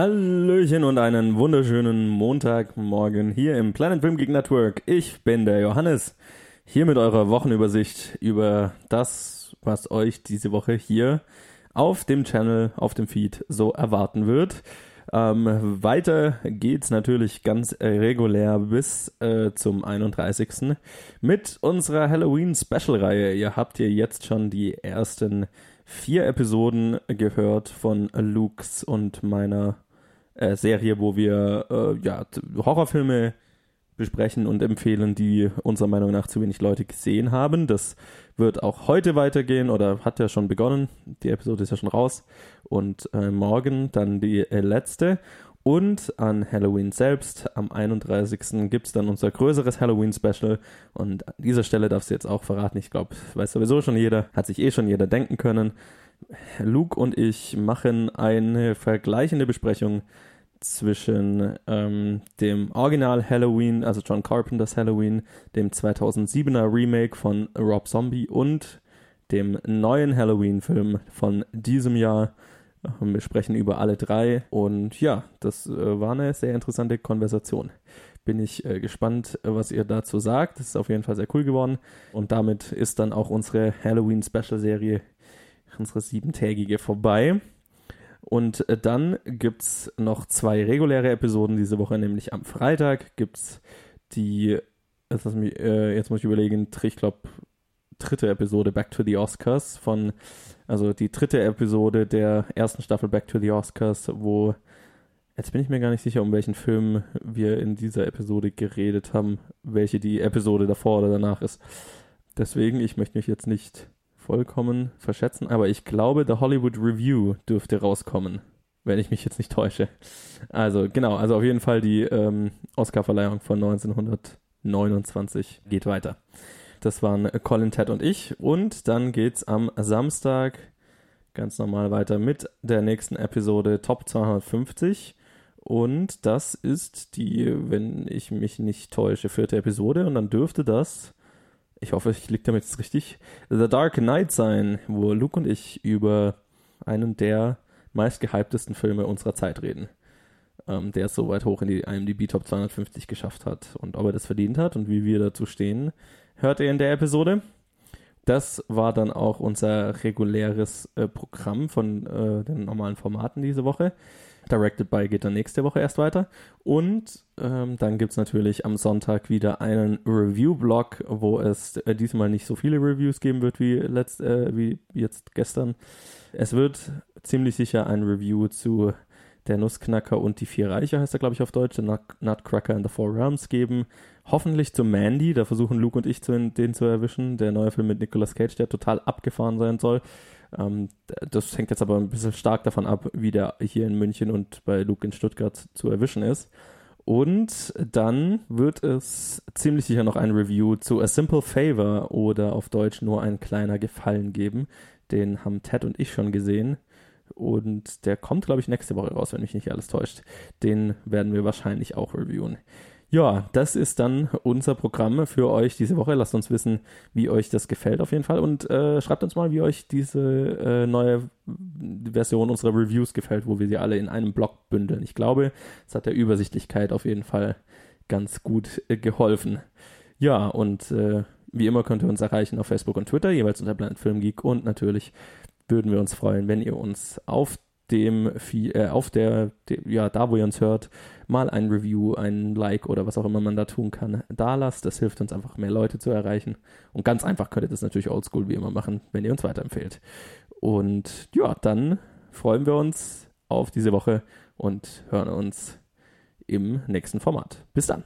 Hallöchen und einen wunderschönen Montagmorgen hier im Planet Film Geek Network. Ich bin der Johannes, hier mit eurer Wochenübersicht über das, was euch diese Woche hier auf dem Channel, auf dem Feed so erwarten wird. Ähm, weiter geht's natürlich ganz regulär bis äh, zum 31. mit unserer Halloween-Special-Reihe. Ihr habt hier jetzt schon die ersten vier Episoden gehört von Lukes und meiner äh, Serie, wo wir äh, ja, Horrorfilme besprechen und empfehlen, die unserer Meinung nach zu wenig Leute gesehen haben. Das wird auch heute weitergehen oder hat ja schon begonnen. Die Episode ist ja schon raus. Und äh, morgen dann die äh, letzte. Und an Halloween selbst, am 31. gibt es dann unser größeres Halloween-Special. Und an dieser Stelle darfst du jetzt auch verraten, ich glaube, weiß sowieso schon jeder, hat sich eh schon jeder denken können. Luke und ich machen eine vergleichende Besprechung zwischen ähm, dem Original Halloween, also John Carpenters Halloween, dem 2007er Remake von Rob Zombie und dem neuen Halloween-Film von diesem Jahr. Ähm, wir sprechen über alle drei und ja, das äh, war eine sehr interessante Konversation. Bin ich äh, gespannt, was ihr dazu sagt. Das ist auf jeden Fall sehr cool geworden. Und damit ist dann auch unsere Halloween-Special-Serie, unsere siebentägige, vorbei. Und äh, dann gibt es noch zwei reguläre Episoden diese Woche, nämlich am Freitag gibt es die, jetzt, mich, äh, jetzt muss ich überlegen, ich glaube, dritte Episode Back to the Oscars von, also die dritte Episode der ersten Staffel Back to the Oscars, wo, jetzt bin ich mir gar nicht sicher, um welchen Film wir in dieser Episode geredet haben, welche die Episode davor oder danach ist. Deswegen, ich möchte mich jetzt nicht vollkommen verschätzen, aber ich glaube, The Hollywood Review dürfte rauskommen, wenn ich mich jetzt nicht täusche. Also genau, also auf jeden Fall die ähm, Oscarverleihung von 1929 geht weiter. Das waren Colin, Ted und ich. Und dann geht's am Samstag ganz normal weiter mit der nächsten Episode Top 250. Und das ist die, wenn ich mich nicht täusche, vierte Episode. Und dann dürfte das ich hoffe, ich liege damit jetzt richtig, The Dark Knight sein, wo Luke und ich über einen der meistgehyptesten Filme unserer Zeit reden. Ähm, der es so weit hoch in die IMDb Top 250 geschafft hat. Und ob er das verdient hat und wie wir dazu stehen, hört ihr in der Episode. Das war dann auch unser reguläres äh, Programm von äh, den normalen Formaten diese Woche. Directed by geht dann nächste Woche erst weiter. Und ähm, dann gibt es natürlich am Sonntag wieder einen Review-Blog, wo es äh, diesmal nicht so viele Reviews geben wird wie, letzt, äh, wie jetzt gestern. Es wird ziemlich sicher ein Review zu der Nussknacker und die vier Reiche, heißt er, glaube ich, auf Deutsch, der Nutcracker and the Four Realms geben. Hoffentlich zu Mandy, da versuchen Luke und ich zu, den zu erwischen. Der neue Film mit Nicolas Cage, der total abgefahren sein soll. Ähm, das hängt jetzt aber ein bisschen stark davon ab, wie der hier in München und bei Luke in Stuttgart zu erwischen ist. Und dann wird es ziemlich sicher noch ein Review zu A Simple Favor oder auf Deutsch nur ein kleiner Gefallen geben. Den haben Ted und ich schon gesehen. Und der kommt, glaube ich, nächste Woche raus, wenn mich nicht alles täuscht. Den werden wir wahrscheinlich auch reviewen. Ja, das ist dann unser Programm für euch diese Woche. Lasst uns wissen, wie euch das gefällt auf jeden Fall. Und äh, schreibt uns mal, wie euch diese äh, neue Version unserer Reviews gefällt, wo wir sie alle in einem Blog bündeln. Ich glaube, es hat der Übersichtlichkeit auf jeden Fall ganz gut äh, geholfen. Ja, und äh, wie immer könnt ihr uns erreichen auf Facebook und Twitter, jeweils unter Planet Film Geek. Und natürlich würden wir uns freuen, wenn ihr uns auf dem, äh, auf der, de, ja, da wo ihr uns hört, mal ein Review, ein Like oder was auch immer man da tun kann, da lasst. Das hilft uns einfach, mehr Leute zu erreichen. Und ganz einfach könnt ihr das natürlich oldschool wie immer machen, wenn ihr uns weiterempfehlt. Und ja, dann freuen wir uns auf diese Woche und hören uns im nächsten Format. Bis dann.